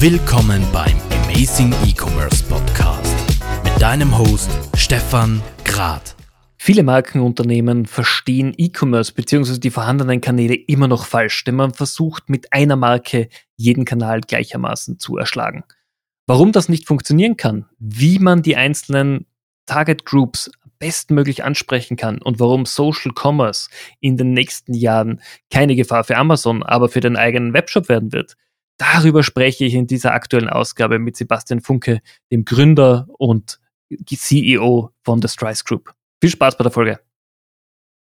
Willkommen beim Amazing E-Commerce Podcast mit deinem Host Stefan Grad. Viele Markenunternehmen verstehen E-Commerce bzw. die vorhandenen Kanäle immer noch falsch, denn man versucht mit einer Marke jeden Kanal gleichermaßen zu erschlagen. Warum das nicht funktionieren kann, wie man die einzelnen Target Groups bestmöglich ansprechen kann und warum Social Commerce in den nächsten Jahren keine Gefahr für Amazon, aber für den eigenen Webshop werden wird, Darüber spreche ich in dieser aktuellen Ausgabe mit Sebastian Funke, dem Gründer und CEO von The Strice Group. Viel Spaß bei der Folge.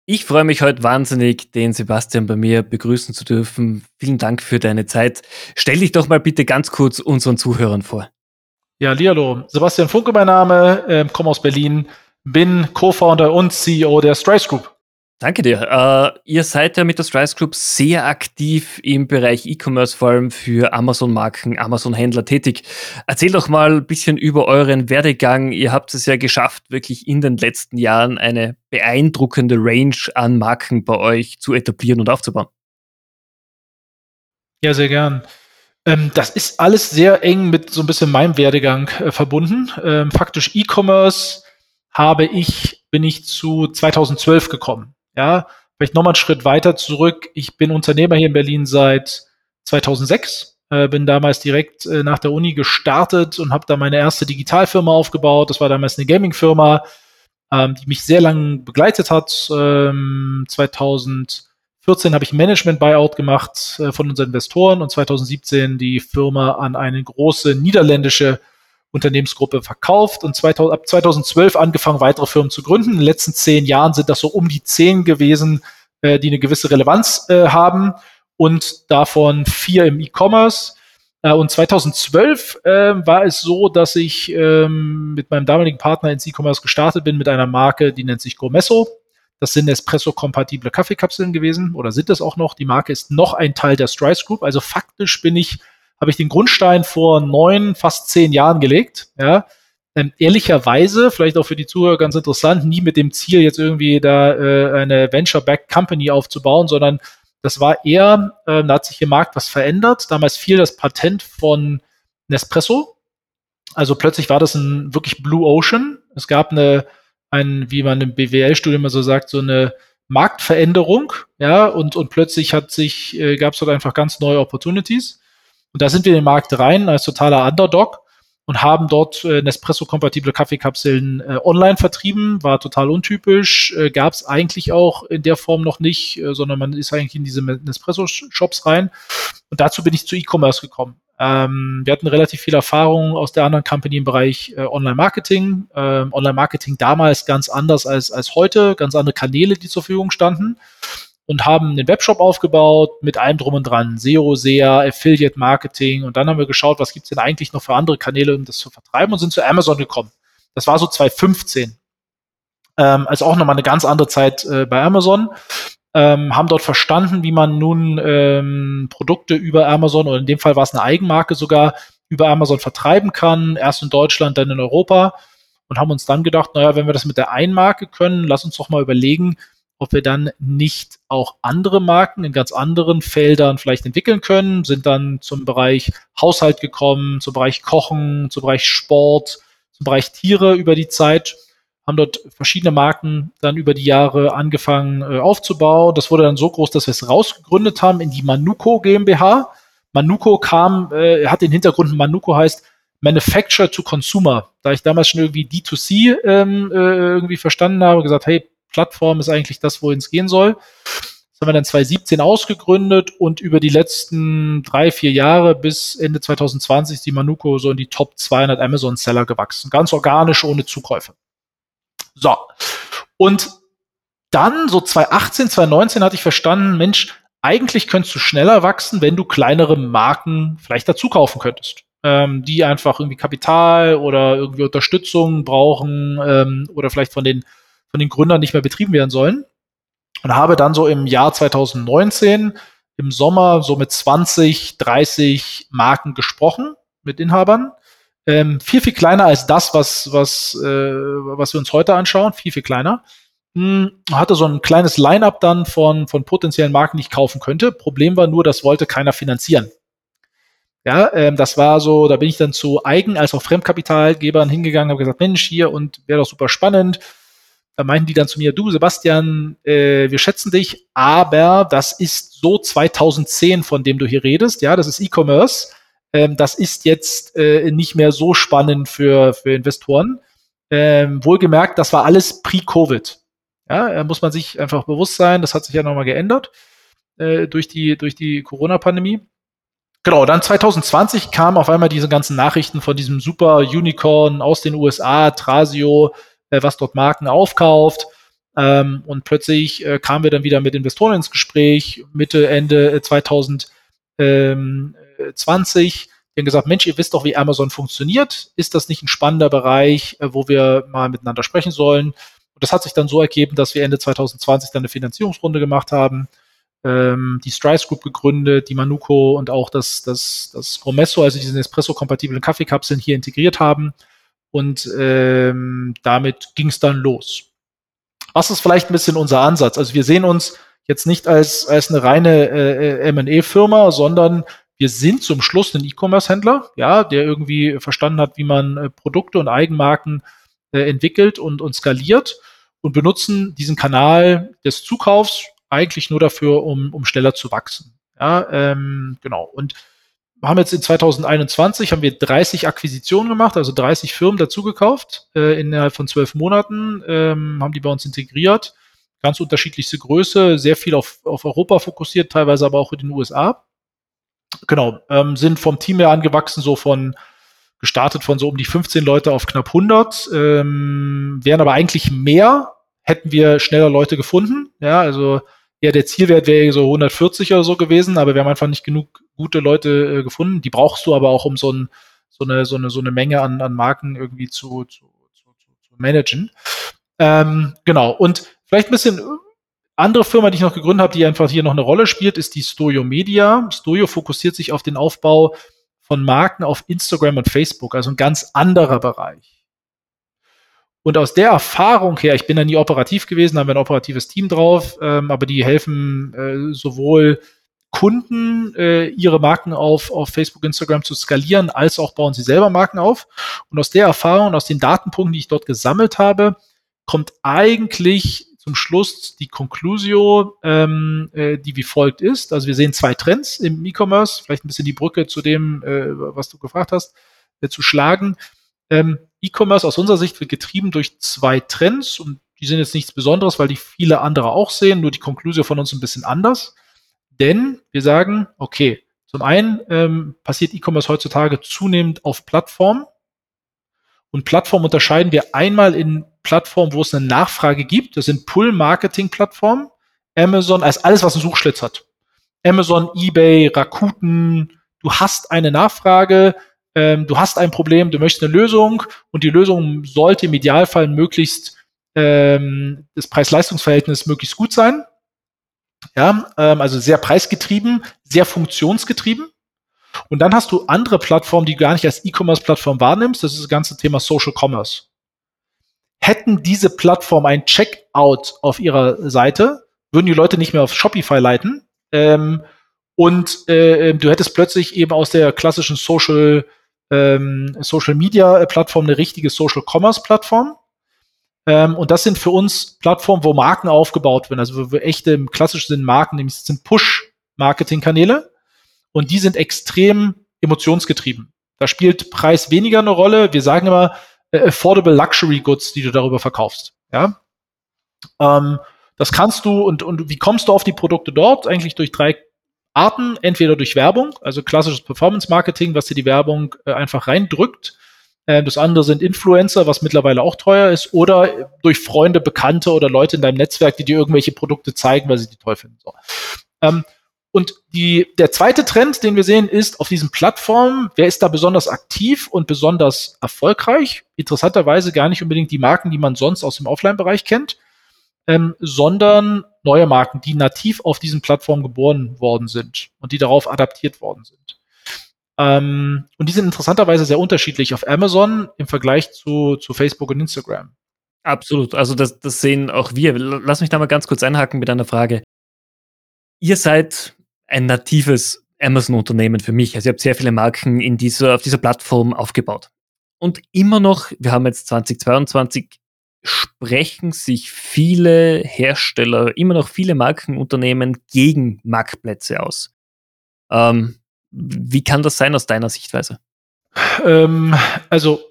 Ich freue mich heute wahnsinnig, den Sebastian bei mir begrüßen zu dürfen. Vielen Dank für deine Zeit. Stell dich doch mal bitte ganz kurz unseren Zuhörern vor. Ja, hallo. Sebastian Funke mein Name, äh, komme aus Berlin, bin Co-Founder und CEO der Strice Group. Danke dir. Äh, ihr seid ja mit der Strice Group sehr aktiv im Bereich E-Commerce, vor allem für Amazon-Marken, Amazon-Händler tätig. Erzähl doch mal ein bisschen über euren Werdegang. Ihr habt es ja geschafft, wirklich in den letzten Jahren eine beeindruckende Range an Marken bei euch zu etablieren und aufzubauen. Ja, sehr gern. Ähm, das ist alles sehr eng mit so ein bisschen meinem Werdegang äh, verbunden. Ähm, faktisch E-Commerce habe ich, bin ich zu 2012 gekommen. Ja, vielleicht nochmal einen Schritt weiter zurück. Ich bin Unternehmer hier in Berlin seit 2006. Äh, bin damals direkt äh, nach der Uni gestartet und habe da meine erste Digitalfirma aufgebaut. Das war damals eine Gaming-Firma, ähm, die mich sehr lange begleitet hat. Ähm, 2014 habe ich Management-Buyout gemacht äh, von unseren Investoren und 2017 die Firma an eine große niederländische Unternehmensgruppe verkauft und 2000, ab 2012 angefangen, weitere Firmen zu gründen. In den letzten zehn Jahren sind das so um die zehn gewesen, äh, die eine gewisse Relevanz äh, haben und davon vier im E-Commerce. Äh, und 2012 äh, war es so, dass ich ähm, mit meinem damaligen Partner ins E-Commerce gestartet bin mit einer Marke, die nennt sich Gomesso. Das sind Espresso-kompatible Kaffeekapseln gewesen oder sind es auch noch. Die Marke ist noch ein Teil der Strice Group. Also faktisch bin ich habe ich den Grundstein vor neun, fast zehn Jahren gelegt. Ja. Ähm, ehrlicherweise, vielleicht auch für die Zuhörer ganz interessant, nie mit dem Ziel, jetzt irgendwie da äh, eine Venture-Backed Company aufzubauen, sondern das war eher, äh, da hat sich im Markt was verändert. Damals fiel das Patent von Nespresso. Also plötzlich war das ein wirklich Blue Ocean. Es gab eine, ein, wie man im BWL-Studium immer so sagt, so eine Marktveränderung, ja, und, und plötzlich hat sich, äh, gab es dort einfach ganz neue Opportunities. Und da sind wir in den Markt rein als totaler Underdog und haben dort äh, Nespresso-kompatible Kaffeekapseln äh, online vertrieben. War total untypisch. Äh, Gab es eigentlich auch in der Form noch nicht, äh, sondern man ist eigentlich in diese Nespresso-Shops rein. Und dazu bin ich zu E-Commerce gekommen. Ähm, wir hatten relativ viel Erfahrung aus der anderen Company im Bereich äh, Online-Marketing. Ähm, Online-Marketing damals ganz anders als, als heute, ganz andere Kanäle, die zur Verfügung standen und haben einen Webshop aufgebaut mit allem drum und dran. SEO, SEA, Affiliate Marketing. Und dann haben wir geschaut, was gibt's denn eigentlich noch für andere Kanäle, um das zu vertreiben und sind zu Amazon gekommen. Das war so 2015. Ähm, also auch nochmal eine ganz andere Zeit äh, bei Amazon. Ähm, haben dort verstanden, wie man nun ähm, Produkte über Amazon oder in dem Fall war es eine Eigenmarke sogar über Amazon vertreiben kann. Erst in Deutschland, dann in Europa. Und haben uns dann gedacht, naja, wenn wir das mit der Einmarke können, lass uns doch mal überlegen, ob wir dann nicht auch andere Marken in ganz anderen Feldern vielleicht entwickeln können, sind dann zum Bereich Haushalt gekommen, zum Bereich Kochen, zum Bereich Sport, zum Bereich Tiere über die Zeit, haben dort verschiedene Marken dann über die Jahre angefangen äh, aufzubauen. Das wurde dann so groß, dass wir es rausgegründet haben in die Manuko GmbH. Manuko kam, äh, hat den Hintergrund, Manuko heißt Manufacture to Consumer. Da ich damals schon irgendwie D2C ähm, äh, irgendwie verstanden habe, gesagt, hey, Plattform ist eigentlich das, wohin es gehen soll. Das haben wir dann 2017 ausgegründet und über die letzten drei, vier Jahre bis Ende 2020 ist die Manuko so in die Top 200 Amazon-Seller gewachsen. Ganz organisch, ohne Zukäufe. So. Und dann, so 2018, 2019 hatte ich verstanden, Mensch, eigentlich könntest du schneller wachsen, wenn du kleinere Marken vielleicht dazu kaufen könntest. Ähm, die einfach irgendwie Kapital oder irgendwie Unterstützung brauchen ähm, oder vielleicht von den von den Gründern nicht mehr betrieben werden sollen. Und habe dann so im Jahr 2019 im Sommer so mit 20, 30 Marken gesprochen mit Inhabern. Ähm, viel, viel kleiner als das, was, was, äh, was wir uns heute anschauen. Viel, viel kleiner. Hm, hatte so ein kleines Line-up dann von, von potenziellen Marken, die ich kaufen könnte. Problem war nur, das wollte keiner finanzieren. Ja, ähm, das war so, da bin ich dann zu Eigen- als auch Fremdkapitalgebern hingegangen, habe gesagt, Mensch, hier und wäre doch super spannend. Da meinten die dann zu mir, du Sebastian, äh, wir schätzen dich, aber das ist so 2010, von dem du hier redest, ja, das ist E-Commerce. Ähm, das ist jetzt äh, nicht mehr so spannend für, für Investoren. Ähm, wohlgemerkt, das war alles pre-Covid. Ja, äh, muss man sich einfach bewusst sein, das hat sich ja nochmal geändert äh, durch die, durch die Corona-Pandemie. Genau, dann 2020 kamen auf einmal diese ganzen Nachrichten von diesem super Unicorn aus den USA, Trasio, äh, was dort Marken aufkauft. Ähm, und plötzlich äh, kamen wir dann wieder mit Investoren ins Gespräch, Mitte, Ende 2020. Die haben gesagt, Mensch, ihr wisst doch, wie Amazon funktioniert. Ist das nicht ein spannender Bereich, äh, wo wir mal miteinander sprechen sollen? Und das hat sich dann so ergeben, dass wir Ende 2020 dann eine Finanzierungsrunde gemacht haben ähm, die Strice Group gegründet, die Manuko und auch das, das, das Gromesso, also diese Espresso-kompatiblen Kaffeekapseln hier integriert haben. Und ähm, damit ging es dann los. Was ist vielleicht ein bisschen unser Ansatz? Also wir sehen uns jetzt nicht als, als eine reine äh, M&E-Firma, sondern wir sind zum Schluss ein E-Commerce-Händler, ja, der irgendwie verstanden hat, wie man äh, Produkte und Eigenmarken äh, entwickelt und, und skaliert und benutzen diesen Kanal des Zukaufs eigentlich nur dafür, um, um schneller zu wachsen. Ja, ähm, genau. Und haben jetzt in 2021 haben wir 30 Akquisitionen gemacht, also 30 Firmen dazugekauft äh, innerhalb von zwölf Monaten, ähm, haben die bei uns integriert. Ganz unterschiedlichste Größe, sehr viel auf, auf Europa fokussiert, teilweise aber auch in den USA. Genau, ähm, sind vom Team her angewachsen, so von gestartet von so um die 15 Leute auf knapp 100, ähm, wären aber eigentlich mehr, hätten wir schneller Leute gefunden. Ja, also ja, der Zielwert wäre so 140 oder so gewesen, aber wir haben einfach nicht genug gute Leute äh, gefunden. Die brauchst du aber auch, um so, ein, so, eine, so, eine, so eine Menge an, an Marken irgendwie zu, zu, zu, zu managen. Ähm, genau. Und vielleicht ein bisschen andere Firma, die ich noch gegründet habe, die einfach hier noch eine Rolle spielt, ist die Stojo Media. Stojo fokussiert sich auf den Aufbau von Marken auf Instagram und Facebook, also ein ganz anderer Bereich. Und aus der Erfahrung her, ich bin da nie operativ gewesen, haben wir ein operatives Team drauf, ähm, aber die helfen äh, sowohl Kunden, äh, ihre Marken auf, auf Facebook, Instagram zu skalieren, als auch bauen sie selber Marken auf. Und aus der Erfahrung, aus den Datenpunkten, die ich dort gesammelt habe, kommt eigentlich zum Schluss die Conclusio, ähm, äh, die wie folgt ist. Also wir sehen zwei Trends im E-Commerce, vielleicht ein bisschen die Brücke zu dem, äh, was du gefragt hast, äh, zu schlagen. Ähm, E-Commerce aus unserer Sicht wird getrieben durch zwei Trends und die sind jetzt nichts Besonderes, weil die viele andere auch sehen, nur die Konklusion von uns ein bisschen anders. Denn wir sagen, okay, zum einen ähm, passiert E-Commerce heutzutage zunehmend auf Plattformen. Und Plattformen unterscheiden wir einmal in Plattformen, wo es eine Nachfrage gibt. Das sind Pull-Marketing-Plattformen. Amazon als alles, was einen Suchschlitz hat. Amazon, eBay, Rakuten. Du hast eine Nachfrage, ähm, du hast ein Problem, du möchtest eine Lösung und die Lösung sollte im Idealfall möglichst ähm, das Preis-Leistungs-Verhältnis möglichst gut sein. Ja, ähm, also sehr preisgetrieben, sehr funktionsgetrieben. Und dann hast du andere Plattformen, die du gar nicht als E-Commerce-Plattform wahrnimmst. Das ist das ganze Thema Social Commerce. Hätten diese Plattform ein Checkout auf ihrer Seite, würden die Leute nicht mehr auf Shopify leiten. Ähm, und äh, du hättest plötzlich eben aus der klassischen Social ähm, Social Media Plattform eine richtige Social Commerce Plattform. Ähm, und das sind für uns Plattformen, wo Marken aufgebaut werden, also wo wir echte im klassischen Sinn Marken, nämlich sind Push-Marketing-Kanäle. Und die sind extrem emotionsgetrieben. Da spielt Preis weniger eine Rolle. Wir sagen immer äh, affordable Luxury Goods, die du darüber verkaufst. Ja. Ähm, das kannst du und, und wie kommst du auf die Produkte dort? Eigentlich durch drei Arten, entweder durch Werbung, also klassisches Performance-Marketing, was dir die Werbung äh, einfach reindrückt. Äh, das andere sind Influencer, was mittlerweile auch teuer ist, oder durch Freunde, Bekannte oder Leute in deinem Netzwerk, die dir irgendwelche Produkte zeigen, weil sie die toll finden. So. Ähm, und die, der zweite Trend, den wir sehen, ist auf diesen Plattformen, wer ist da besonders aktiv und besonders erfolgreich? Interessanterweise gar nicht unbedingt die Marken, die man sonst aus dem Offline-Bereich kennt, ähm, sondern neue Marken, die nativ auf diesen Plattformen geboren worden sind und die darauf adaptiert worden sind. Ähm, und die sind interessanterweise sehr unterschiedlich auf Amazon im Vergleich zu, zu Facebook und Instagram. Absolut. Also das, das sehen auch wir. Lass mich da mal ganz kurz einhaken mit einer Frage. Ihr seid ein natives Amazon-Unternehmen für mich. Also ich habe sehr viele Marken in dieser, auf dieser Plattform aufgebaut. Und immer noch, wir haben jetzt 2022, sprechen sich viele Hersteller, immer noch viele Markenunternehmen gegen Marktplätze aus. Ähm, wie kann das sein aus deiner Sichtweise? Ähm, also,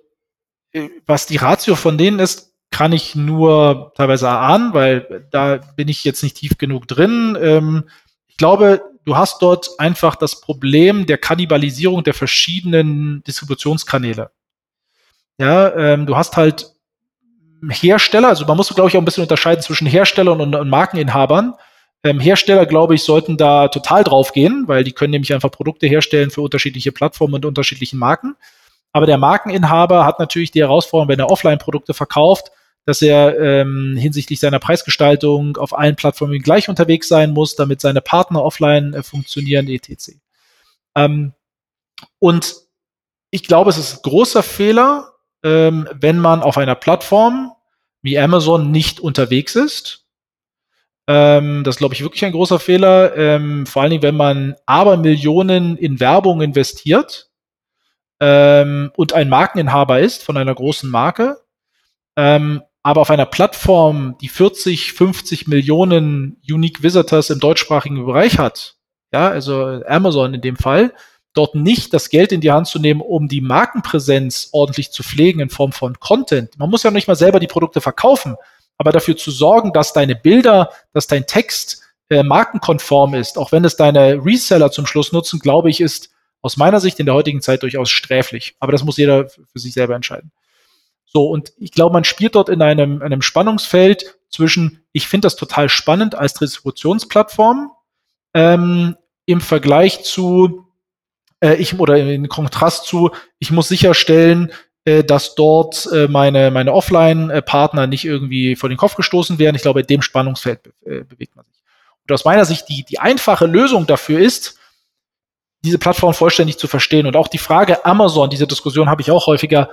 äh, was die Ratio von denen ist, kann ich nur teilweise erahnen, weil da bin ich jetzt nicht tief genug drin. Ähm, ich glaube, du hast dort einfach das Problem der Kannibalisierung der verschiedenen Distributionskanäle. Ja, ähm, du hast halt Hersteller, also man muss, glaube ich, auch ein bisschen unterscheiden zwischen Herstellern und, und Markeninhabern. Ähm, Hersteller, glaube ich, sollten da total drauf gehen, weil die können nämlich einfach Produkte herstellen für unterschiedliche Plattformen und unterschiedlichen Marken. Aber der Markeninhaber hat natürlich die Herausforderung, wenn er Offline-Produkte verkauft, dass er ähm, hinsichtlich seiner Preisgestaltung auf allen Plattformen gleich unterwegs sein muss, damit seine Partner offline äh, funktionieren, etc. Ähm, und ich glaube, es ist ein großer Fehler, ähm, wenn man auf einer Plattform wie Amazon nicht unterwegs ist. Ähm, das glaube ich, wirklich ein großer Fehler. Ähm, vor allen Dingen, wenn man aber Millionen in Werbung investiert ähm, und ein Markeninhaber ist von einer großen Marke, ähm, aber auf einer Plattform, die 40, 50 Millionen Unique Visitors im deutschsprachigen Bereich hat, ja, also Amazon in dem Fall, dort nicht das Geld in die Hand zu nehmen, um die Markenpräsenz ordentlich zu pflegen in Form von Content. Man muss ja nicht mal selber die Produkte verkaufen, aber dafür zu sorgen, dass deine Bilder, dass dein Text äh, markenkonform ist, auch wenn es deine Reseller zum Schluss nutzen, glaube ich, ist aus meiner Sicht in der heutigen Zeit durchaus sträflich. Aber das muss jeder für sich selber entscheiden. So, und ich glaube, man spielt dort in einem, einem Spannungsfeld zwischen, ich finde das total spannend als Distributionsplattform, ähm, im Vergleich zu, äh, ich, oder in Kontrast zu, ich muss sicherstellen, äh, dass dort äh, meine, meine Offline-Partner nicht irgendwie vor den Kopf gestoßen werden. Ich glaube, in dem Spannungsfeld äh, bewegt man sich. Und aus meiner Sicht, die, die einfache Lösung dafür ist, diese Plattform vollständig zu verstehen. Und auch die Frage Amazon, diese Diskussion habe ich auch häufiger,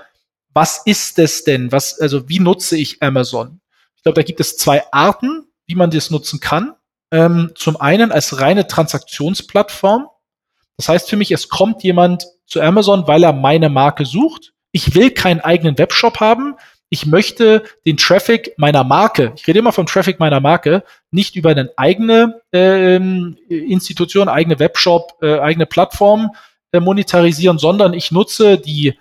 was ist es denn? Was, also wie nutze ich Amazon? Ich glaube, da gibt es zwei Arten, wie man das nutzen kann. Ähm, zum einen als reine Transaktionsplattform. Das heißt für mich, es kommt jemand zu Amazon, weil er meine Marke sucht. Ich will keinen eigenen Webshop haben. Ich möchte den Traffic meiner Marke, ich rede immer vom Traffic meiner Marke, nicht über eine eigene äh, Institution, eigene Webshop, äh, eigene Plattform äh, monetarisieren, sondern ich nutze die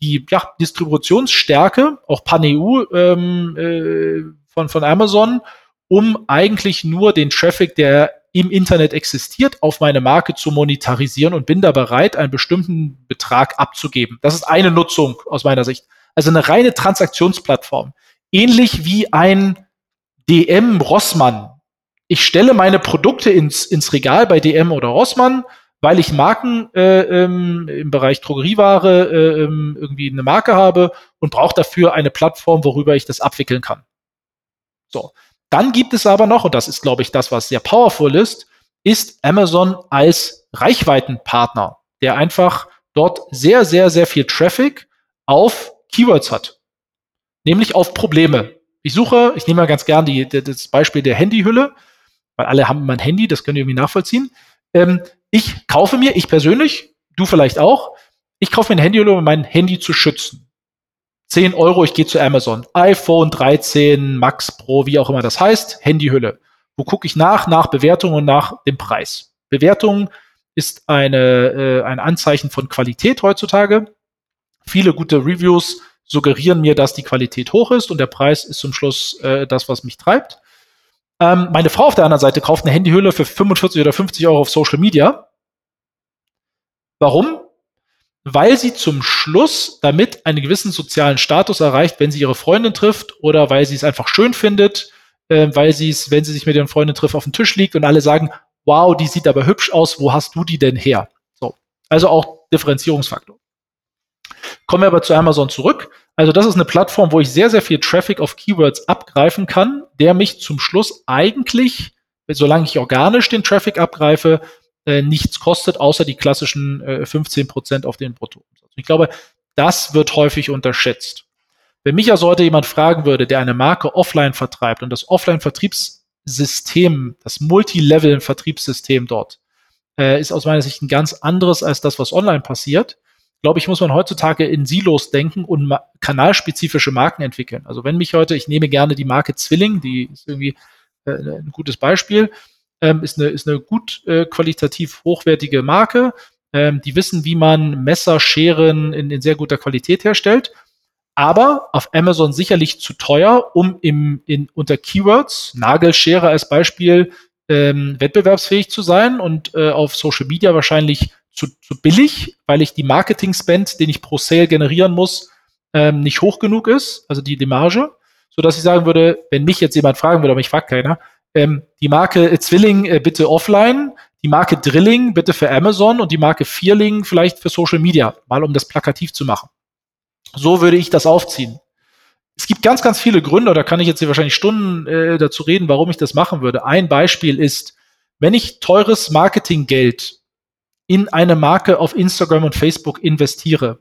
die ja, Distributionsstärke, auch Pan-EU ähm, äh, von, von Amazon, um eigentlich nur den Traffic, der im Internet existiert, auf meine Marke zu monetarisieren und bin da bereit, einen bestimmten Betrag abzugeben. Das ist eine Nutzung aus meiner Sicht. Also eine reine Transaktionsplattform. Ähnlich wie ein DM Rossmann. Ich stelle meine Produkte ins, ins Regal bei DM oder Rossmann, weil ich Marken äh, ähm, im Bereich Drogerieware äh, ähm, irgendwie eine Marke habe und brauche dafür eine Plattform, worüber ich das abwickeln kann. So. Dann gibt es aber noch, und das ist, glaube ich, das, was sehr powerful ist, ist Amazon als Reichweitenpartner, der einfach dort sehr, sehr, sehr viel Traffic auf Keywords hat. Nämlich auf Probleme. Ich suche, ich nehme mal ganz gern die, das Beispiel der Handyhülle, weil alle haben mein Handy, das können ihr irgendwie nachvollziehen. Ähm, ich kaufe mir, ich persönlich, du vielleicht auch, ich kaufe mir ein Handy, um mein Handy zu schützen. 10 Euro, ich gehe zu Amazon. iPhone 13 Max Pro, wie auch immer das heißt, Handyhülle. Wo gucke ich nach? Nach Bewertung und nach dem Preis. Bewertung ist eine, äh, ein Anzeichen von Qualität heutzutage. Viele gute Reviews suggerieren mir, dass die Qualität hoch ist und der Preis ist zum Schluss äh, das, was mich treibt. Ähm, meine Frau auf der anderen Seite kauft eine Handyhülle für 45 oder 50 Euro auf Social Media. Warum? Weil sie zum Schluss damit einen gewissen sozialen Status erreicht, wenn sie ihre Freundin trifft oder weil sie es einfach schön findet, äh, weil sie es, wenn sie sich mit ihren Freunden trifft, auf den Tisch liegt und alle sagen, wow, die sieht aber hübsch aus, wo hast du die denn her? So. Also auch Differenzierungsfaktor. Kommen wir aber zu Amazon zurück. Also das ist eine Plattform, wo ich sehr, sehr viel Traffic auf Keywords abgreifen kann, der mich zum Schluss eigentlich, solange ich organisch den Traffic abgreife, äh, nichts kostet, außer die klassischen äh, 15 Prozent auf den Bruttoumsatz. Ich glaube, das wird häufig unterschätzt. Wenn mich also heute jemand fragen würde, der eine Marke offline vertreibt und das Offline-Vertriebssystem, das Multilevel-Vertriebssystem dort äh, ist aus meiner Sicht ein ganz anderes als das, was online passiert. Glaube ich, muss man heutzutage in Silos denken und ma kanalspezifische Marken entwickeln. Also wenn mich heute, ich nehme gerne die Marke Zwilling, die ist irgendwie äh, ein gutes Beispiel, ähm, ist, eine, ist eine gut äh, qualitativ hochwertige Marke. Ähm, die wissen, wie man Messer, Scheren in, in sehr guter Qualität herstellt aber auf Amazon sicherlich zu teuer, um im, in, unter Keywords, Nagelschere als Beispiel, ähm, wettbewerbsfähig zu sein und äh, auf Social Media wahrscheinlich zu, zu billig, weil ich die Marketing-Spend, den ich pro Sale generieren muss, ähm, nicht hoch genug ist, also die, die Marge, so dass ich sagen würde, wenn mich jetzt jemand fragen würde, aber mich fragt keiner, ähm, die Marke Zwilling äh, bitte offline, die Marke Drilling bitte für Amazon und die Marke Vierling vielleicht für Social Media, mal um das plakativ zu machen. So würde ich das aufziehen. Es gibt ganz, ganz viele Gründe, da kann ich jetzt hier wahrscheinlich Stunden äh, dazu reden, warum ich das machen würde. Ein Beispiel ist, wenn ich teures Marketinggeld in eine Marke auf Instagram und Facebook investiere,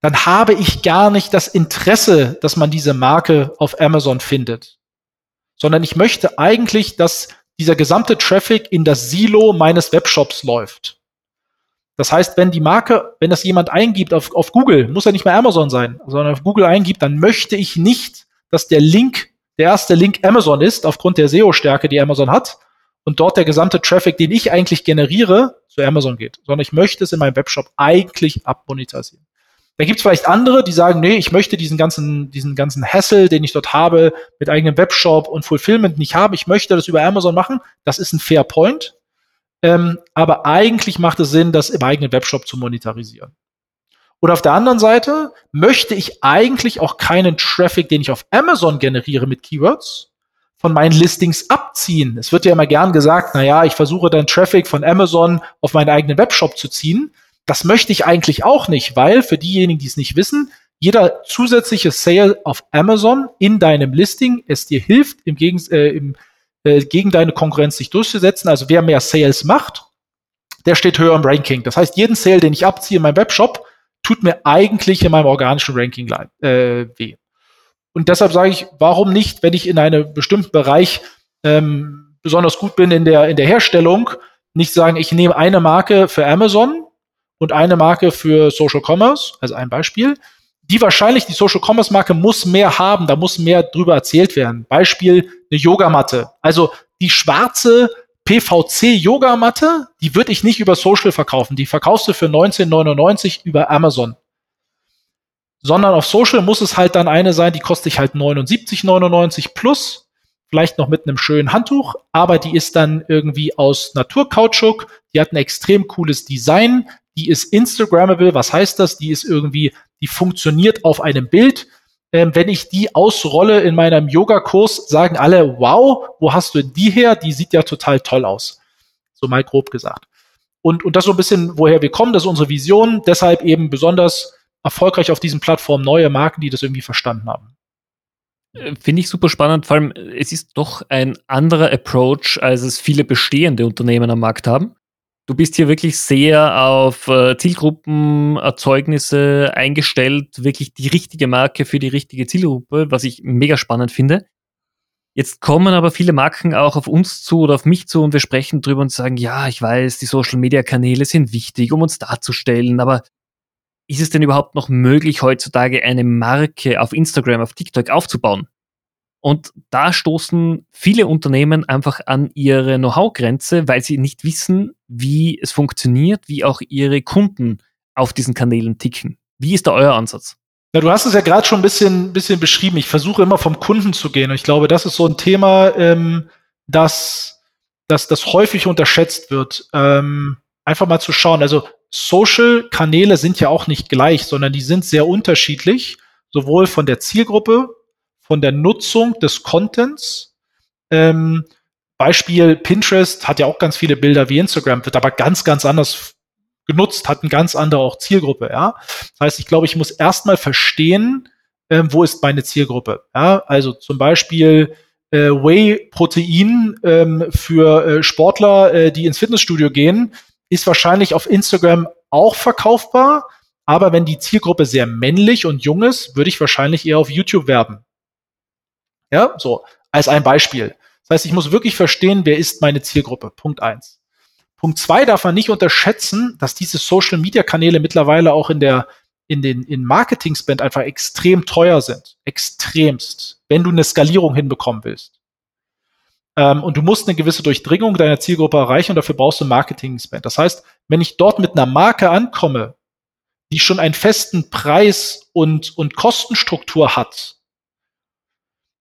dann habe ich gar nicht das Interesse, dass man diese Marke auf Amazon findet, sondern ich möchte eigentlich, dass dieser gesamte Traffic in das Silo meines Webshops läuft. Das heißt, wenn die Marke, wenn das jemand eingibt auf, auf Google, muss ja nicht mehr Amazon sein, sondern auf Google eingibt, dann möchte ich nicht, dass der Link, der erste Link Amazon ist, aufgrund der SEO-Stärke, die Amazon hat, und dort der gesamte Traffic, den ich eigentlich generiere, zu Amazon geht, sondern ich möchte es in meinem Webshop eigentlich abmonetarisieren. Da gibt es vielleicht andere, die sagen, nee, ich möchte diesen ganzen, diesen ganzen Hassel, den ich dort habe, mit eigenem Webshop und Fulfillment nicht haben. Ich möchte das über Amazon machen. Das ist ein fair Point. Ähm, aber eigentlich macht es Sinn, das im eigenen Webshop zu monetarisieren. Und auf der anderen Seite möchte ich eigentlich auch keinen Traffic, den ich auf Amazon generiere mit Keywords, von meinen Listings abziehen. Es wird ja immer gern gesagt, na ja, ich versuche dann Traffic von Amazon auf meinen eigenen Webshop zu ziehen. Das möchte ich eigentlich auch nicht, weil für diejenigen, die es nicht wissen, jeder zusätzliche Sale auf Amazon in deinem Listing es dir hilft, im, Gegens äh, im äh, gegen deine Konkurrenz sich durchzusetzen. Also wer mehr Sales macht, der steht höher im Ranking. Das heißt, jeden Sale, den ich abziehe in meinem Webshop, tut mir eigentlich in meinem organischen Ranking äh, weh. Und deshalb sage ich, warum nicht, wenn ich in einem bestimmten Bereich ähm, besonders gut bin in der, in der Herstellung, nicht sagen, ich nehme eine Marke für Amazon und eine Marke für Social Commerce, also ein Beispiel, die wahrscheinlich, die Social Commerce Marke muss mehr haben, da muss mehr drüber erzählt werden. Beispiel eine Yogamatte. Also die schwarze PVC Yogamatte, die würde ich nicht über Social verkaufen. Die verkaufst du für 19,99 über Amazon. Sondern auf Social muss es halt dann eine sein, die kostet ich halt 79,99 plus, vielleicht noch mit einem schönen Handtuch, aber die ist dann irgendwie aus Naturkautschuk, die hat ein extrem cooles Design, die ist Instagrammable. Was heißt das? Die ist irgendwie, die funktioniert auf einem Bild. Ähm, wenn ich die ausrolle in meinem Yoga-Kurs, sagen alle, wow, wo hast du die her? Die sieht ja total toll aus. So mal grob gesagt. Und, und das so ein bisschen, woher wir kommen, das ist unsere Vision. Deshalb eben besonders erfolgreich auf diesen Plattformen neue Marken, die das irgendwie verstanden haben. Äh, finde ich super spannend. Vor allem, es ist doch ein anderer Approach, als es viele bestehende Unternehmen am Markt haben. Du bist hier wirklich sehr auf äh, Zielgruppenerzeugnisse eingestellt, wirklich die richtige Marke für die richtige Zielgruppe, was ich mega spannend finde. Jetzt kommen aber viele Marken auch auf uns zu oder auf mich zu und wir sprechen drüber und sagen, ja, ich weiß, die Social Media Kanäle sind wichtig, um uns darzustellen, aber ist es denn überhaupt noch möglich, heutzutage eine Marke auf Instagram, auf TikTok aufzubauen? Und da stoßen viele Unternehmen einfach an ihre Know-how-Grenze, weil sie nicht wissen, wie es funktioniert, wie auch ihre Kunden auf diesen Kanälen ticken. Wie ist da euer Ansatz? Ja, du hast es ja gerade schon ein bisschen, bisschen beschrieben. Ich versuche immer vom Kunden zu gehen. Und ich glaube, das ist so ein Thema, ähm, das, das, das häufig unterschätzt wird. Ähm, einfach mal zu schauen. Also Social-Kanäle sind ja auch nicht gleich, sondern die sind sehr unterschiedlich, sowohl von der Zielgruppe von der Nutzung des Contents. Ähm, Beispiel Pinterest hat ja auch ganz viele Bilder wie Instagram, wird aber ganz, ganz anders genutzt, hat eine ganz andere auch Zielgruppe. Ja? Das heißt, ich glaube, ich muss erstmal verstehen, ähm, wo ist meine Zielgruppe. Ja? Also zum Beispiel äh, Whey-Protein ähm, für äh, Sportler, äh, die ins Fitnessstudio gehen, ist wahrscheinlich auf Instagram auch verkaufbar. Aber wenn die Zielgruppe sehr männlich und jung ist, würde ich wahrscheinlich eher auf YouTube werben. Ja, so, als ein Beispiel. Das heißt, ich muss wirklich verstehen, wer ist meine Zielgruppe. Punkt eins. Punkt zwei darf man nicht unterschätzen, dass diese Social Media Kanäle mittlerweile auch in der in den in Marketing Spend einfach extrem teuer sind, extremst, wenn du eine Skalierung hinbekommen willst. Ähm, und du musst eine gewisse Durchdringung deiner Zielgruppe erreichen und dafür brauchst du Marketing Spend. Das heißt, wenn ich dort mit einer Marke ankomme, die schon einen festen Preis und und Kostenstruktur hat,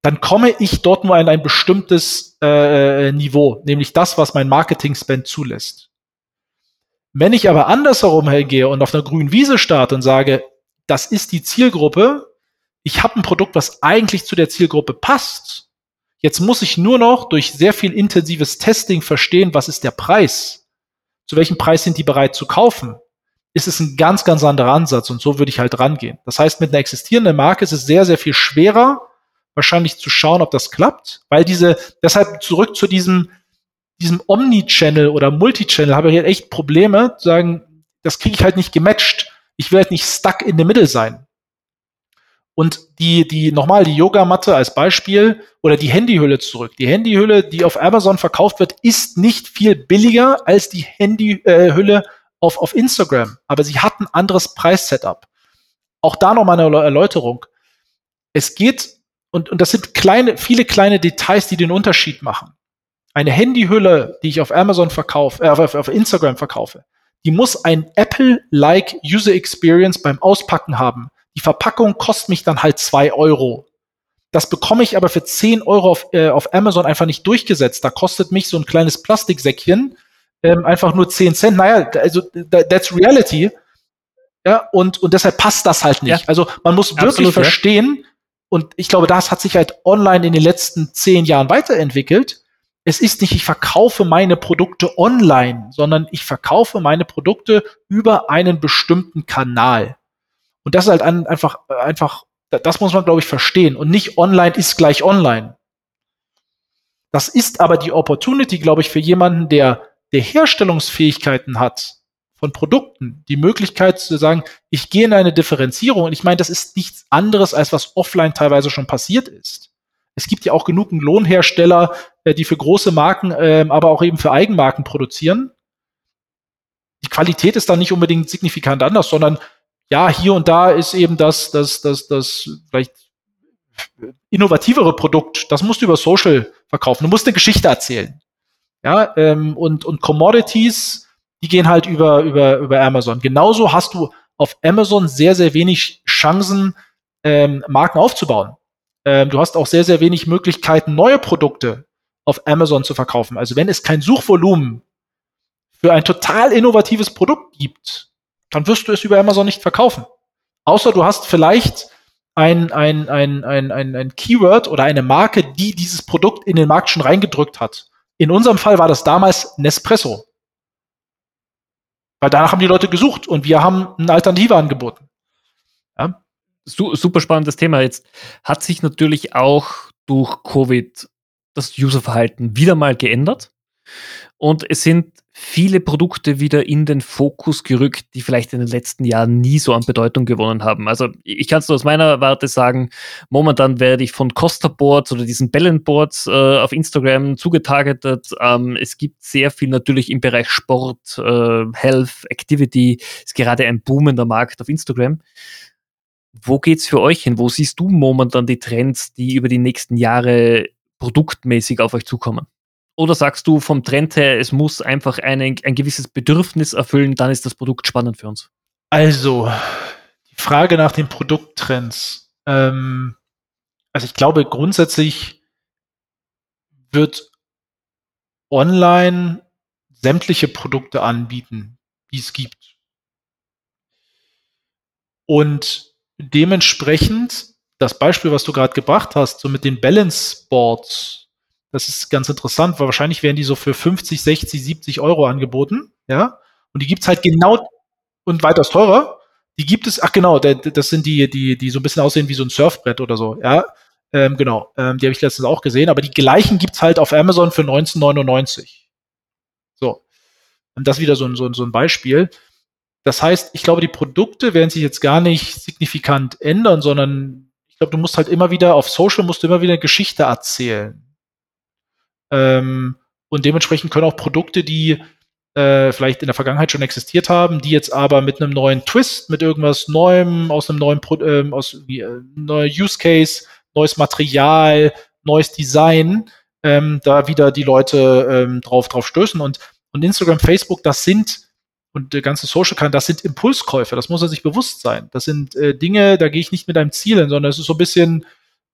dann komme ich dort nur an ein bestimmtes äh, Niveau, nämlich das, was mein Marketing-Spend zulässt. Wenn ich aber andersherum hergehe und auf einer grünen Wiese starte und sage, das ist die Zielgruppe, ich habe ein Produkt, was eigentlich zu der Zielgruppe passt, jetzt muss ich nur noch durch sehr viel intensives Testing verstehen, was ist der Preis, zu welchem Preis sind die bereit zu kaufen, ist es ein ganz, ganz anderer Ansatz und so würde ich halt rangehen. Das heißt, mit einer existierenden Marke ist es sehr, sehr viel schwerer, wahrscheinlich zu schauen, ob das klappt, weil diese, deshalb zurück zu diesem, diesem Omni-Channel oder Multi-Channel habe ich halt echt Probleme, zu sagen, das kriege ich halt nicht gematcht. Ich will halt nicht stuck in the middle sein. Und die, die, nochmal, die Yogamatte als Beispiel oder die Handyhülle zurück. Die Handyhülle, die auf Amazon verkauft wird, ist nicht viel billiger als die Handyhülle auf, auf Instagram. Aber sie hat ein anderes Preissetup. Auch da nochmal eine Erläuterung. Es geht und, und das sind kleine, viele kleine Details, die den Unterschied machen. Eine Handyhülle, die ich auf Amazon verkaufe, äh, auf, auf Instagram verkaufe, die muss ein Apple-like User Experience beim Auspacken haben. Die Verpackung kostet mich dann halt zwei Euro. Das bekomme ich aber für zehn Euro auf, äh, auf Amazon einfach nicht durchgesetzt. Da kostet mich so ein kleines Plastiksäckchen ähm, einfach nur zehn Cent. Naja, also that's reality. Ja, und, und deshalb passt das halt nicht. Ja. Also man muss wirklich Absolut, verstehen, ja und ich glaube, das hat sich halt online in den letzten zehn Jahren weiterentwickelt. Es ist nicht, ich verkaufe meine Produkte online, sondern ich verkaufe meine Produkte über einen bestimmten Kanal. Und das ist halt ein, einfach, einfach, das muss man, glaube ich, verstehen. Und nicht online ist gleich online. Das ist aber die Opportunity, glaube ich, für jemanden, der, der Herstellungsfähigkeiten hat, von Produkten, die Möglichkeit zu sagen, ich gehe in eine Differenzierung. Und ich meine, das ist nichts anderes, als was offline teilweise schon passiert ist. Es gibt ja auch genug Lohnhersteller, äh, die für große Marken, äh, aber auch eben für Eigenmarken produzieren. Die Qualität ist dann nicht unbedingt signifikant anders, sondern ja, hier und da ist eben das, das, das, das vielleicht innovativere Produkt, das musst du über Social verkaufen. Du musst eine Geschichte erzählen. Ja, ähm, und, und Commodities, die gehen halt über, über, über Amazon. Genauso hast du auf Amazon sehr, sehr wenig Chancen, ähm, Marken aufzubauen. Ähm, du hast auch sehr, sehr wenig Möglichkeiten, neue Produkte auf Amazon zu verkaufen. Also wenn es kein Suchvolumen für ein total innovatives Produkt gibt, dann wirst du es über Amazon nicht verkaufen. Außer du hast vielleicht ein, ein, ein, ein, ein, ein Keyword oder eine Marke, die dieses Produkt in den Markt schon reingedrückt hat. In unserem Fall war das damals Nespresso. Weil danach haben die Leute gesucht und wir haben eine Alternative angeboten. Ja. Super spannendes Thema. Jetzt hat sich natürlich auch durch Covid das Userverhalten wieder mal geändert. Und es sind viele Produkte wieder in den Fokus gerückt, die vielleicht in den letzten Jahren nie so an Bedeutung gewonnen haben. Also ich kann es nur aus meiner Warte sagen, momentan werde ich von Costa Boards oder diesen Balance Boards äh, auf Instagram zugetargetet. Ähm, es gibt sehr viel natürlich im Bereich Sport, äh, Health, Activity, ist gerade ein boomender Markt auf Instagram. Wo geht's für euch hin? Wo siehst du momentan die Trends, die über die nächsten Jahre produktmäßig auf euch zukommen? Oder sagst du vom Trend her, es muss einfach eine, ein gewisses Bedürfnis erfüllen, dann ist das Produkt spannend für uns? Also, die Frage nach den Produkttrends. Ähm, also ich glaube, grundsätzlich wird online sämtliche Produkte anbieten, die es gibt. Und dementsprechend, das Beispiel, was du gerade gebracht hast, so mit den Balance Boards, das ist ganz interessant, weil wahrscheinlich werden die so für 50, 60, 70 Euro angeboten. Ja. Und die gibt's halt genau und weitaus teurer. Die gibt es, ach genau, das sind die, die, die so ein bisschen aussehen wie so ein Surfbrett oder so. Ja. Ähm, genau. Ähm, die habe ich letztens auch gesehen. Aber die gleichen gibt's halt auf Amazon für 19,99. So. Und das wieder so ein, so, ein, so ein Beispiel. Das heißt, ich glaube, die Produkte werden sich jetzt gar nicht signifikant ändern, sondern ich glaube, du musst halt immer wieder auf Social musst du immer wieder Geschichte erzählen. Ähm, und dementsprechend können auch Produkte, die äh, vielleicht in der Vergangenheit schon existiert haben, die jetzt aber mit einem neuen Twist, mit irgendwas Neuem, aus einem neuen Pro ähm, aus äh, neuer Use Case, neues Material, neues Design, ähm, da wieder die Leute ähm, drauf drauf stößen und und Instagram, Facebook, das sind und der ganze Social Kanal, das sind Impulskäufe, das muss er sich bewusst sein. Das sind äh, Dinge, da gehe ich nicht mit einem Ziel hin, sondern es ist so ein bisschen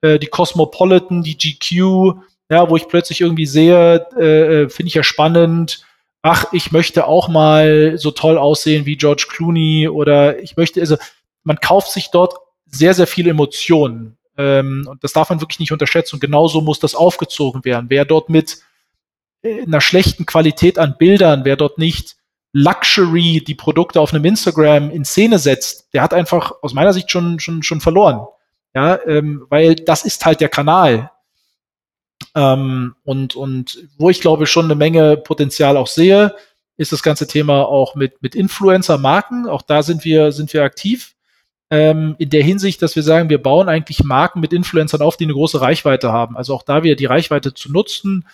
äh, die Cosmopolitan, die GQ, ja, wo ich plötzlich irgendwie sehe, äh, äh, finde ich ja spannend, ach, ich möchte auch mal so toll aussehen wie George Clooney oder ich möchte, also man kauft sich dort sehr, sehr viele Emotionen. Ähm, und das darf man wirklich nicht unterschätzen. Und genauso muss das aufgezogen werden. Wer dort mit äh, einer schlechten Qualität an Bildern, wer dort nicht Luxury die Produkte auf einem Instagram in Szene setzt, der hat einfach aus meiner Sicht schon, schon, schon verloren. Ja, ähm, weil das ist halt der Kanal. Ähm, und, und wo ich glaube schon eine Menge Potenzial auch sehe, ist das ganze Thema auch mit, mit Influencer-Marken. Auch da sind wir, sind wir aktiv. Ähm, in der Hinsicht, dass wir sagen, wir bauen eigentlich Marken mit Influencern auf, die eine große Reichweite haben. Also auch da wieder die Reichweite zu nutzen.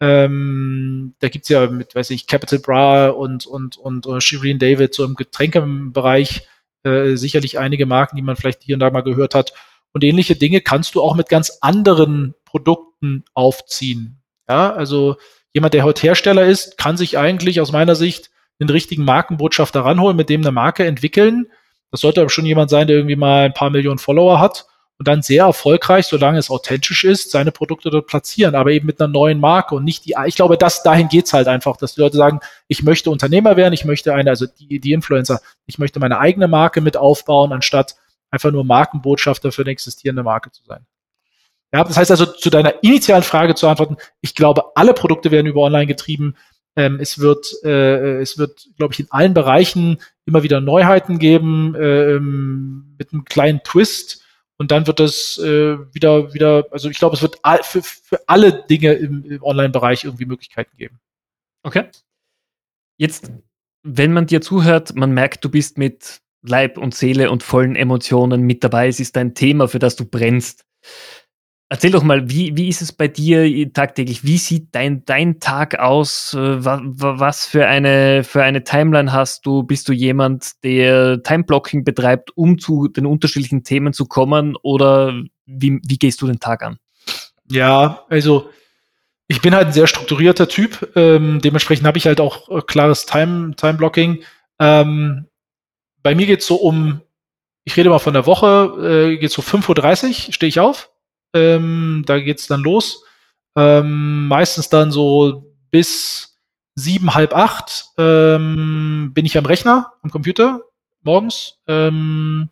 Ähm, da gibt's ja mit, weiß ich, Capital Bra und, und, und, und Shireen David so im Getränkebereich äh, sicherlich einige Marken, die man vielleicht hier und da mal gehört hat. Und ähnliche Dinge kannst du auch mit ganz anderen Produkten aufziehen. Ja, also jemand, der heute Hersteller ist, kann sich eigentlich aus meiner Sicht den richtigen Markenbotschafter ranholen, mit dem eine Marke entwickeln. Das sollte aber schon jemand sein, der irgendwie mal ein paar Millionen Follower hat und dann sehr erfolgreich, solange es authentisch ist, seine Produkte dort platzieren, aber eben mit einer neuen Marke und nicht die, ich glaube, das, dahin geht's halt einfach, dass die Leute sagen, ich möchte Unternehmer werden, ich möchte eine, also die, die Influencer, ich möchte meine eigene Marke mit aufbauen, anstatt einfach nur Markenbotschafter für eine existierende Marke zu sein. Ja, das heißt also, zu deiner initialen Frage zu antworten, ich glaube, alle Produkte werden über online getrieben. Ähm, es wird, äh, es wird, glaube ich, in allen Bereichen immer wieder Neuheiten geben, äh, mit einem kleinen Twist. Und dann wird es äh, wieder, wieder, also ich glaube, es wird all, für, für alle Dinge im, im Online-Bereich irgendwie Möglichkeiten geben. Okay. Jetzt, wenn man dir zuhört, man merkt, du bist mit Leib und Seele und vollen Emotionen mit dabei. Es ist ein Thema, für das du brennst. Erzähl doch mal, wie, wie ist es bei dir tagtäglich? Wie sieht dein, dein Tag aus? Äh, was für eine, für eine Timeline hast du? Bist du jemand, der Timeblocking betreibt, um zu den unterschiedlichen Themen zu kommen? Oder wie, wie gehst du den Tag an? Ja, also ich bin halt ein sehr strukturierter Typ. Ähm, dementsprechend habe ich halt auch äh, klares Time, Time Ähm, bei mir geht es so um, ich rede mal von der Woche, äh, geht so 5.30 Uhr, stehe ich auf ähm, da geht's dann los. Ähm, meistens dann so bis sieben, halb acht ähm, bin ich am Rechner, am Computer, morgens. Ähm,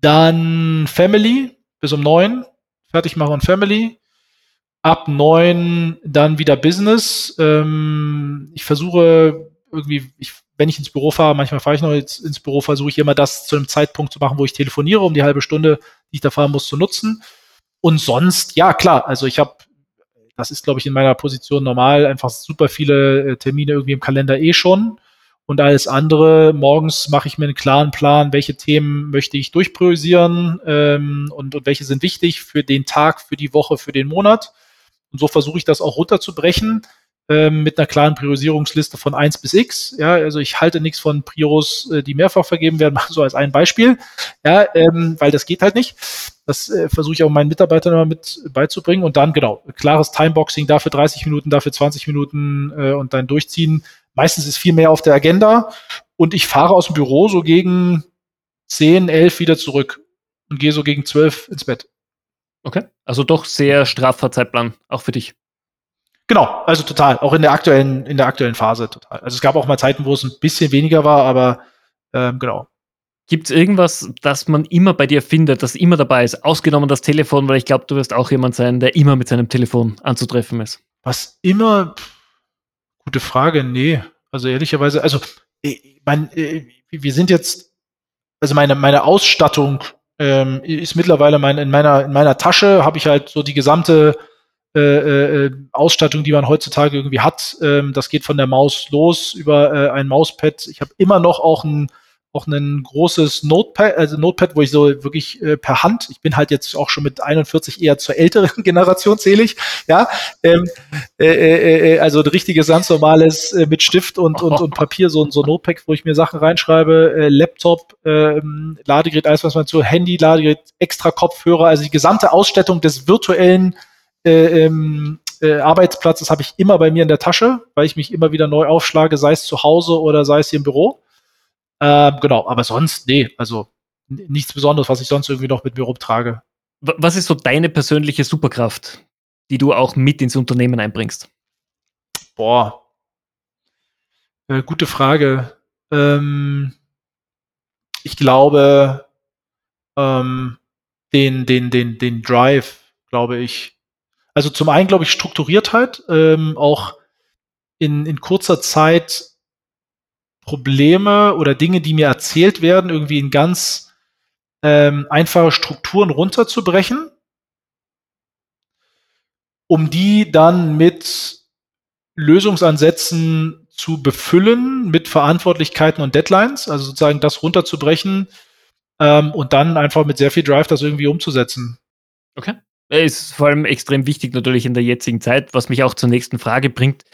dann Family bis um neun, fertig machen Family. Ab neun dann wieder Business. Ähm, ich versuche irgendwie, ich, wenn ich ins Büro fahre, manchmal fahre ich noch ins Büro, versuche ich immer das zu einem Zeitpunkt zu machen, wo ich telefoniere, um die halbe Stunde, die ich da fahren muss, zu nutzen. Und sonst, ja klar, also ich habe, das ist, glaube ich, in meiner Position normal, einfach super viele äh, Termine irgendwie im Kalender eh schon. Und alles andere, morgens mache ich mir einen klaren Plan, welche Themen möchte ich durchpriorisieren ähm, und, und welche sind wichtig für den Tag, für die Woche, für den Monat. Und so versuche ich das auch runterzubrechen mit einer klaren Priorisierungsliste von 1 bis X. Ja, also ich halte nichts von Prioros, äh, die mehrfach vergeben werden, so als ein Beispiel. Ja, ähm, weil das geht halt nicht. Das äh, versuche ich auch meinen Mitarbeitern immer mit beizubringen. Und dann, genau, klares Timeboxing, dafür 30 Minuten, dafür 20 Minuten äh, und dann durchziehen. Meistens ist viel mehr auf der Agenda. Und ich fahre aus dem Büro so gegen 10, 11 wieder zurück und gehe so gegen 12 ins Bett. Okay. Also doch sehr straffer Zeitplan, auch für dich. Genau, also total. Auch in der aktuellen, in der aktuellen Phase total. Also es gab auch mal Zeiten, wo es ein bisschen weniger war, aber ähm, genau. Gibt es irgendwas, das man immer bei dir findet, das immer dabei ist, ausgenommen das Telefon, weil ich glaube, du wirst auch jemand sein, der immer mit seinem Telefon anzutreffen ist. Was immer, gute Frage, nee. Also ehrlicherweise, also ich mein, wir sind jetzt, also meine, meine Ausstattung ähm, ist mittlerweile mein, in meiner, in meiner Tasche habe ich halt so die gesamte äh, äh, Ausstattung, die man heutzutage irgendwie hat. Ähm, das geht von der Maus los über äh, ein Mauspad. Ich habe immer noch auch ein auch ein großes Notepad, also Notepad, wo ich so wirklich äh, per Hand, ich bin halt jetzt auch schon mit 41 eher zur älteren Generation zählig, ja, ähm, äh, äh, äh, also ein richtiges ganz normales äh, mit Stift und, und, und Papier, so, so ein Notepad, wo ich mir Sachen reinschreibe, äh, Laptop, äh, Ladegerät, alles was man zu, Handy, Ladegerät, extra Kopfhörer, also die gesamte Ausstattung des virtuellen äh, ähm, äh, Arbeitsplatzes habe ich immer bei mir in der Tasche, weil ich mich immer wieder neu aufschlage, sei es zu Hause oder sei es hier im Büro. Ähm, genau, aber sonst, nee, also nichts Besonderes, was ich sonst irgendwie noch mit mir rumtrage. Was ist so deine persönliche Superkraft, die du auch mit ins Unternehmen einbringst? Boah. Äh, gute Frage. Ähm, ich glaube, ähm, den, den, den, den Drive, glaube ich, also zum einen, glaube ich, Strukturiertheit, ähm, auch in, in kurzer Zeit Probleme oder Dinge, die mir erzählt werden, irgendwie in ganz ähm, einfache Strukturen runterzubrechen, um die dann mit Lösungsansätzen zu befüllen, mit Verantwortlichkeiten und Deadlines, also sozusagen das runterzubrechen ähm, und dann einfach mit sehr viel Drive das irgendwie umzusetzen. Okay. Ist vor allem extrem wichtig natürlich in der jetzigen Zeit, was mich auch zur nächsten Frage bringt.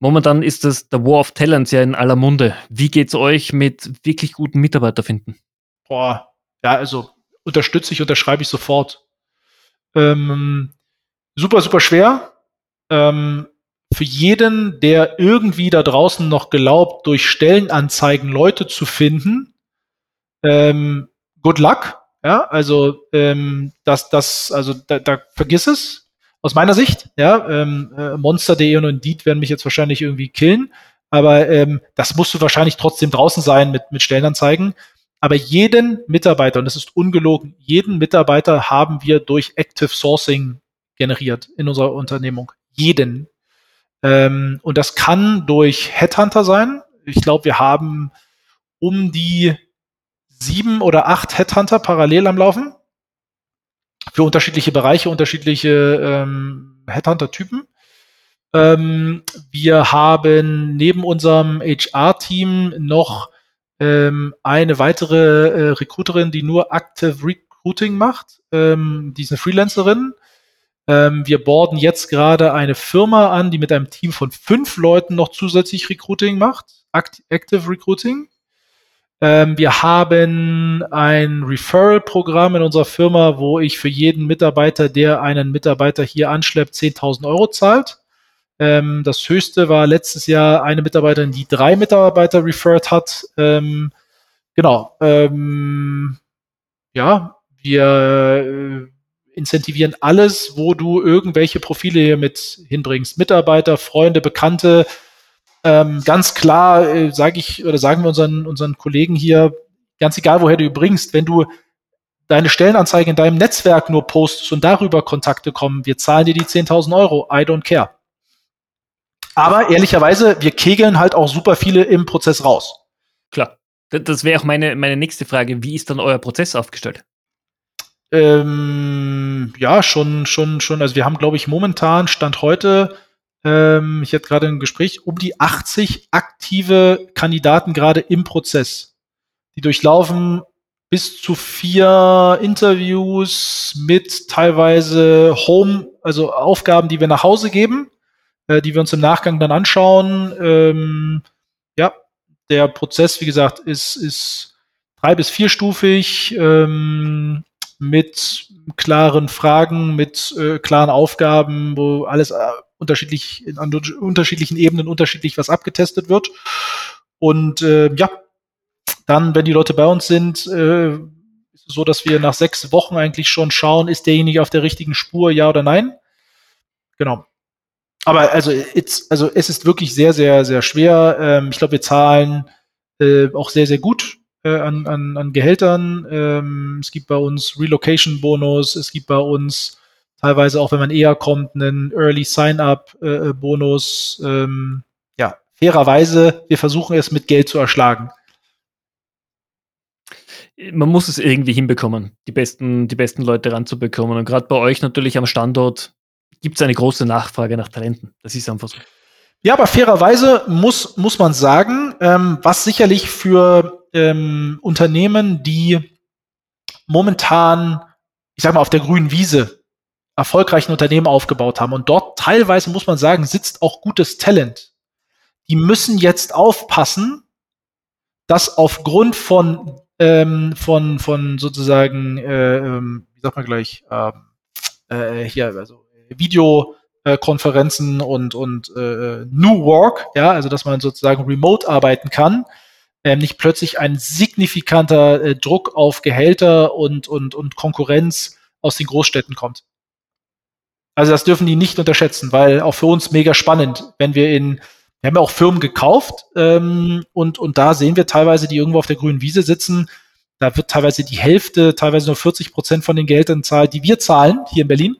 Momentan ist das der War of Talents ja in aller Munde. Wie geht's euch mit wirklich guten Mitarbeiter finden? Boah, ja, also unterstütze ich, unterschreibe ich sofort. Ähm, super, super schwer. Ähm, für jeden, der irgendwie da draußen noch glaubt, durch Stellenanzeigen Leute zu finden, ähm, good luck. Ja, also ähm, das, das, also da, da vergiss es. Aus meiner Sicht, ja, ähm, äh, Monster.de und Indeed werden mich jetzt wahrscheinlich irgendwie killen, aber ähm, das musst du wahrscheinlich trotzdem draußen sein mit, mit Stellenanzeigen. Aber jeden Mitarbeiter, und das ist ungelogen, jeden Mitarbeiter haben wir durch Active Sourcing generiert in unserer Unternehmung. Jeden. Ähm, und das kann durch Headhunter sein. Ich glaube, wir haben um die sieben oder acht Headhunter parallel am Laufen. Für unterschiedliche Bereiche, unterschiedliche ähm, Headhunter-Typen. Ähm, wir haben neben unserem HR-Team noch ähm, eine weitere äh, Recruiterin, die nur Active Recruiting macht. Ähm, die ist eine Freelancerin. Ähm, wir borden jetzt gerade eine Firma an, die mit einem Team von fünf Leuten noch zusätzlich Recruiting macht. Act Active Recruiting. Ähm, wir haben ein Referral-Programm in unserer Firma, wo ich für jeden Mitarbeiter, der einen Mitarbeiter hier anschleppt, 10.000 Euro zahlt. Ähm, das höchste war letztes Jahr eine Mitarbeiterin, die drei Mitarbeiter referred hat. Ähm, genau. Ja, wir äh, incentivieren alles, wo du irgendwelche Profile hier mit hinbringst. Mitarbeiter, Freunde, Bekannte, ähm, ganz klar äh, sage ich oder sagen wir unseren, unseren Kollegen hier, ganz egal woher du bringst, wenn du deine Stellenanzeige in deinem Netzwerk nur postest und darüber Kontakte kommen, wir zahlen dir die 10.000 Euro. I don't care. Aber ehrlicherweise, wir kegeln halt auch super viele im Prozess raus. Klar. Das wäre auch meine, meine nächste Frage. Wie ist dann euer Prozess aufgestellt? Ähm, ja, schon, schon, schon. Also wir haben, glaube ich, momentan Stand heute ähm, ich hatte gerade ein Gespräch, um die 80 aktive Kandidaten gerade im Prozess. Die durchlaufen bis zu vier Interviews mit teilweise Home, also Aufgaben, die wir nach Hause geben, äh, die wir uns im Nachgang dann anschauen. Ähm, ja, der Prozess, wie gesagt, ist, ist drei- bis vierstufig ähm, mit klaren Fragen, mit äh, klaren Aufgaben, wo alles äh, unterschiedlich, an unterschiedlichen Ebenen unterschiedlich was abgetestet wird. Und äh, ja, dann, wenn die Leute bei uns sind, äh, ist es so, dass wir nach sechs Wochen eigentlich schon schauen, ist derjenige auf der richtigen Spur, ja oder nein. Genau. Aber also, also es ist wirklich sehr, sehr, sehr schwer. Ähm, ich glaube, wir zahlen äh, auch sehr, sehr gut äh, an, an, an Gehältern. Ähm, es gibt bei uns Relocation-Bonus, es gibt bei uns teilweise auch, wenn man eher kommt, einen Early Sign-up-Bonus. Äh, äh ähm, ja, fairerweise, wir versuchen es mit Geld zu erschlagen. Man muss es irgendwie hinbekommen, die besten, die besten Leute ranzubekommen. Und gerade bei euch natürlich am Standort gibt es eine große Nachfrage nach Talenten. Das ist einfach so. Ja, aber fairerweise muss, muss man sagen, ähm, was sicherlich für ähm, Unternehmen, die momentan, ich sag mal, auf der grünen Wiese erfolgreichen Unternehmen aufgebaut haben und dort teilweise, muss man sagen, sitzt auch gutes Talent. Die müssen jetzt aufpassen, dass aufgrund von, ähm, von, von sozusagen, äh, ähm, wie sagt man gleich, ähm, äh, hier, also Videokonferenzen und, und äh, New Work, ja, also dass man sozusagen remote arbeiten kann, ähm, nicht plötzlich ein signifikanter äh, Druck auf Gehälter und, und, und Konkurrenz aus den Großstädten kommt. Also das dürfen die nicht unterschätzen, weil auch für uns mega spannend, wenn wir in, wir haben ja auch Firmen gekauft ähm, und, und da sehen wir teilweise, die irgendwo auf der grünen Wiese sitzen, da wird teilweise die Hälfte, teilweise nur 40 Prozent von den Geldern zahlt, die wir zahlen hier in Berlin,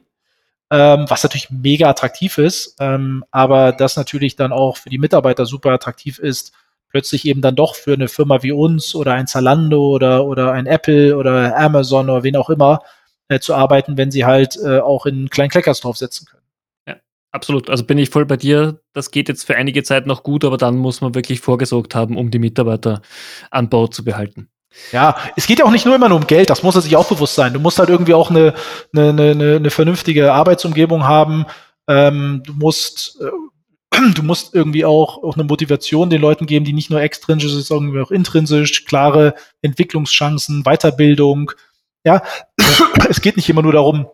ähm, was natürlich mega attraktiv ist, ähm, aber das natürlich dann auch für die Mitarbeiter super attraktiv ist, plötzlich eben dann doch für eine Firma wie uns oder ein Zalando oder, oder ein Apple oder Amazon oder wen auch immer äh, zu arbeiten, wenn sie halt äh, auch in kleinen Kleckers draufsetzen können. Ja, absolut. Also bin ich voll bei dir. Das geht jetzt für einige Zeit noch gut, aber dann muss man wirklich vorgesorgt haben, um die Mitarbeiter an Bord zu behalten. Ja, es geht ja auch nicht nur immer nur um Geld, das muss er sich auch bewusst sein. Du musst halt irgendwie auch eine, eine, eine, eine vernünftige Arbeitsumgebung haben. Ähm, du musst äh, du musst irgendwie auch, auch eine Motivation den Leuten geben, die nicht nur extrinsisch ist, sondern auch intrinsisch, klare Entwicklungschancen, Weiterbildung, ja, es geht nicht immer nur darum,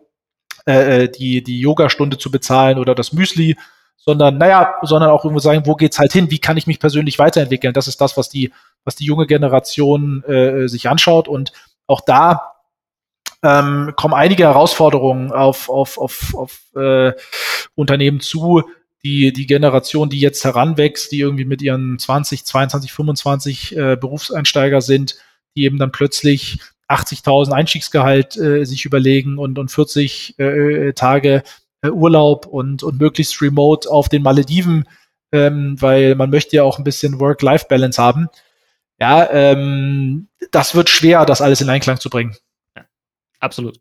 äh, äh, die, die Yoga-Stunde zu bezahlen oder das Müsli, sondern, naja, sondern auch irgendwo sagen, wo geht's halt hin? Wie kann ich mich persönlich weiterentwickeln? Das ist das, was die, was die junge Generation äh, sich anschaut. Und auch da ähm, kommen einige Herausforderungen auf, auf, auf, auf äh, Unternehmen zu, die, die Generation, die jetzt heranwächst, die irgendwie mit ihren 20, 22, 25 äh, Berufseinsteiger sind, die eben dann plötzlich 80.000 Einstiegsgehalt äh, sich überlegen und, und 40 äh, äh, Tage äh, Urlaub und, und möglichst remote auf den Malediven, ähm, weil man möchte ja auch ein bisschen Work-Life-Balance haben. Ja, ähm, das wird schwer, das alles in Einklang zu bringen. Ja, absolut.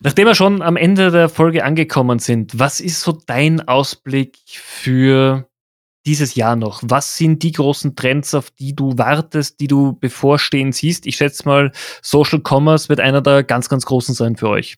Nachdem wir schon am Ende der Folge angekommen sind, was ist so dein Ausblick für dieses Jahr noch? Was sind die großen Trends, auf die du wartest, die du bevorstehen siehst? Ich schätze mal, Social Commerce wird einer der ganz, ganz großen sein für euch.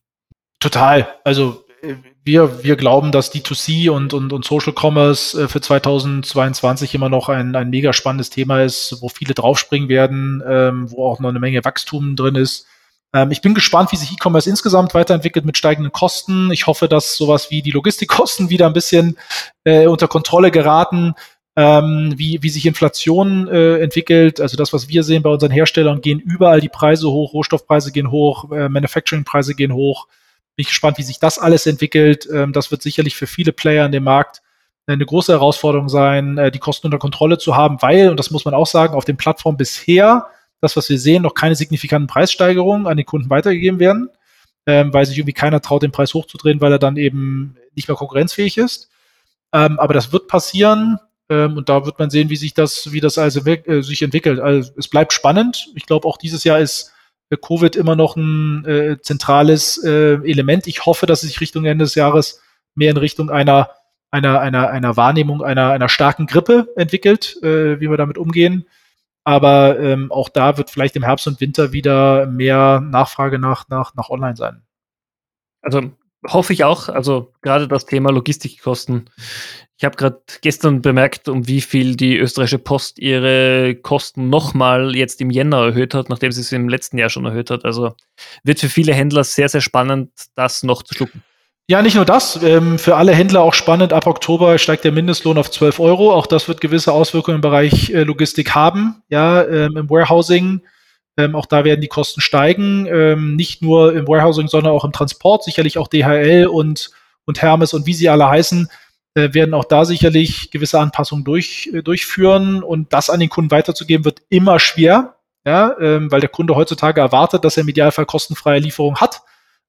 Total. Also äh, wir, wir glauben, dass D2C und, und, und Social Commerce äh, für 2022 immer noch ein, ein mega spannendes Thema ist, wo viele draufspringen werden, ähm, wo auch noch eine Menge Wachstum drin ist. Ähm, ich bin gespannt, wie sich E-Commerce insgesamt weiterentwickelt mit steigenden Kosten. Ich hoffe, dass sowas wie die Logistikkosten wieder ein bisschen äh, unter Kontrolle geraten. Ähm, wie, wie sich Inflation äh, entwickelt, also das, was wir sehen bei unseren Herstellern, gehen überall die Preise hoch, Rohstoffpreise gehen hoch, äh, Manufacturing-Preise gehen hoch. Bin ich gespannt, wie sich das alles entwickelt. Ähm, das wird sicherlich für viele Player in dem Markt eine große Herausforderung sein, äh, die Kosten unter Kontrolle zu haben, weil, und das muss man auch sagen, auf den Plattformen bisher das, was wir sehen, noch keine signifikanten Preissteigerungen an den Kunden weitergegeben werden, ähm, weil sich irgendwie keiner traut, den Preis hochzudrehen, weil er dann eben nicht mehr konkurrenzfähig ist. Ähm, aber das wird passieren. Ähm, und da wird man sehen, wie sich das, wie das also äh, sich entwickelt. Also es bleibt spannend. Ich glaube, auch dieses Jahr ist äh, Covid immer noch ein äh, zentrales äh, Element. Ich hoffe, dass es sich Richtung Ende des Jahres mehr in Richtung einer einer einer einer Wahrnehmung einer einer starken Grippe entwickelt, äh, wie wir damit umgehen. Aber ähm, auch da wird vielleicht im Herbst und Winter wieder mehr Nachfrage nach, nach, nach Online sein. Also hoffe ich auch. Also gerade das Thema Logistikkosten. Ich habe gerade gestern bemerkt, um wie viel die österreichische Post ihre Kosten nochmal jetzt im Jänner erhöht hat, nachdem sie es im letzten Jahr schon erhöht hat. Also wird für viele Händler sehr, sehr spannend, das noch zu schlucken. Ja, nicht nur das. Ähm, für alle Händler auch spannend. Ab Oktober steigt der Mindestlohn auf 12 Euro. Auch das wird gewisse Auswirkungen im Bereich äh, Logistik haben. Ja, ähm, im Warehousing. Ähm, auch da werden die Kosten steigen. Nicht nur im Warehousing, sondern auch im Transport. Sicherlich auch DHL und, und Hermes und wie sie alle heißen, äh, werden auch da sicherlich gewisse Anpassungen durch, äh, durchführen. Und das an den Kunden weiterzugeben, wird immer schwer. Ja, weil der Kunde heutzutage erwartet, dass er im Idealfall kostenfreie Lieferung hat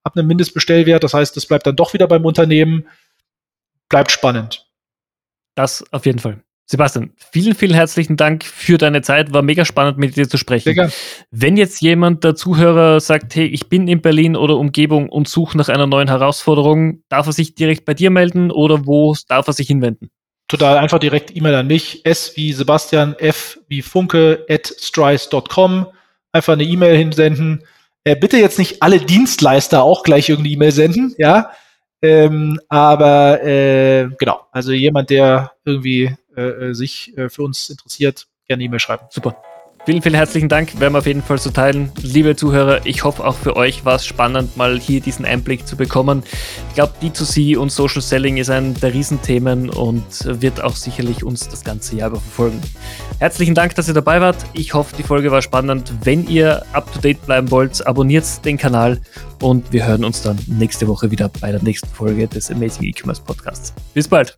ab einem Mindestbestellwert. Das heißt, das bleibt dann doch wieder beim Unternehmen. Bleibt spannend. Das auf jeden Fall. Sebastian, vielen, vielen herzlichen Dank für deine Zeit. War mega spannend, mit dir zu sprechen. Wenn jetzt jemand, der Zuhörer, sagt, hey, ich bin in Berlin oder Umgebung und suche nach einer neuen Herausforderung, darf er sich direkt bei dir melden oder wo darf er sich hinwenden? total einfach direkt E-Mail an mich. S wie Sebastian, F wie Funke at strice.com. Einfach eine E-Mail hinsenden. Äh, bitte jetzt nicht alle Dienstleister auch gleich irgendeine E-Mail senden, ja. Ähm, aber äh, genau, also jemand, der irgendwie äh, äh sich äh, für uns interessiert, gerne E-Mail schreiben. Super. Vielen, vielen herzlichen Dank. Werden wir auf jeden Fall so teilen. Liebe Zuhörer, ich hoffe auch für euch war es spannend, mal hier diesen Einblick zu bekommen. Ich glaube, D2C und Social Selling ist ein der Riesenthemen und wird auch sicherlich uns das ganze Jahr über verfolgen. Herzlichen Dank, dass ihr dabei wart. Ich hoffe, die Folge war spannend. Wenn ihr up to date bleiben wollt, abonniert den Kanal und wir hören uns dann nächste Woche wieder bei der nächsten Folge des Amazing E-Commerce Podcasts. Bis bald.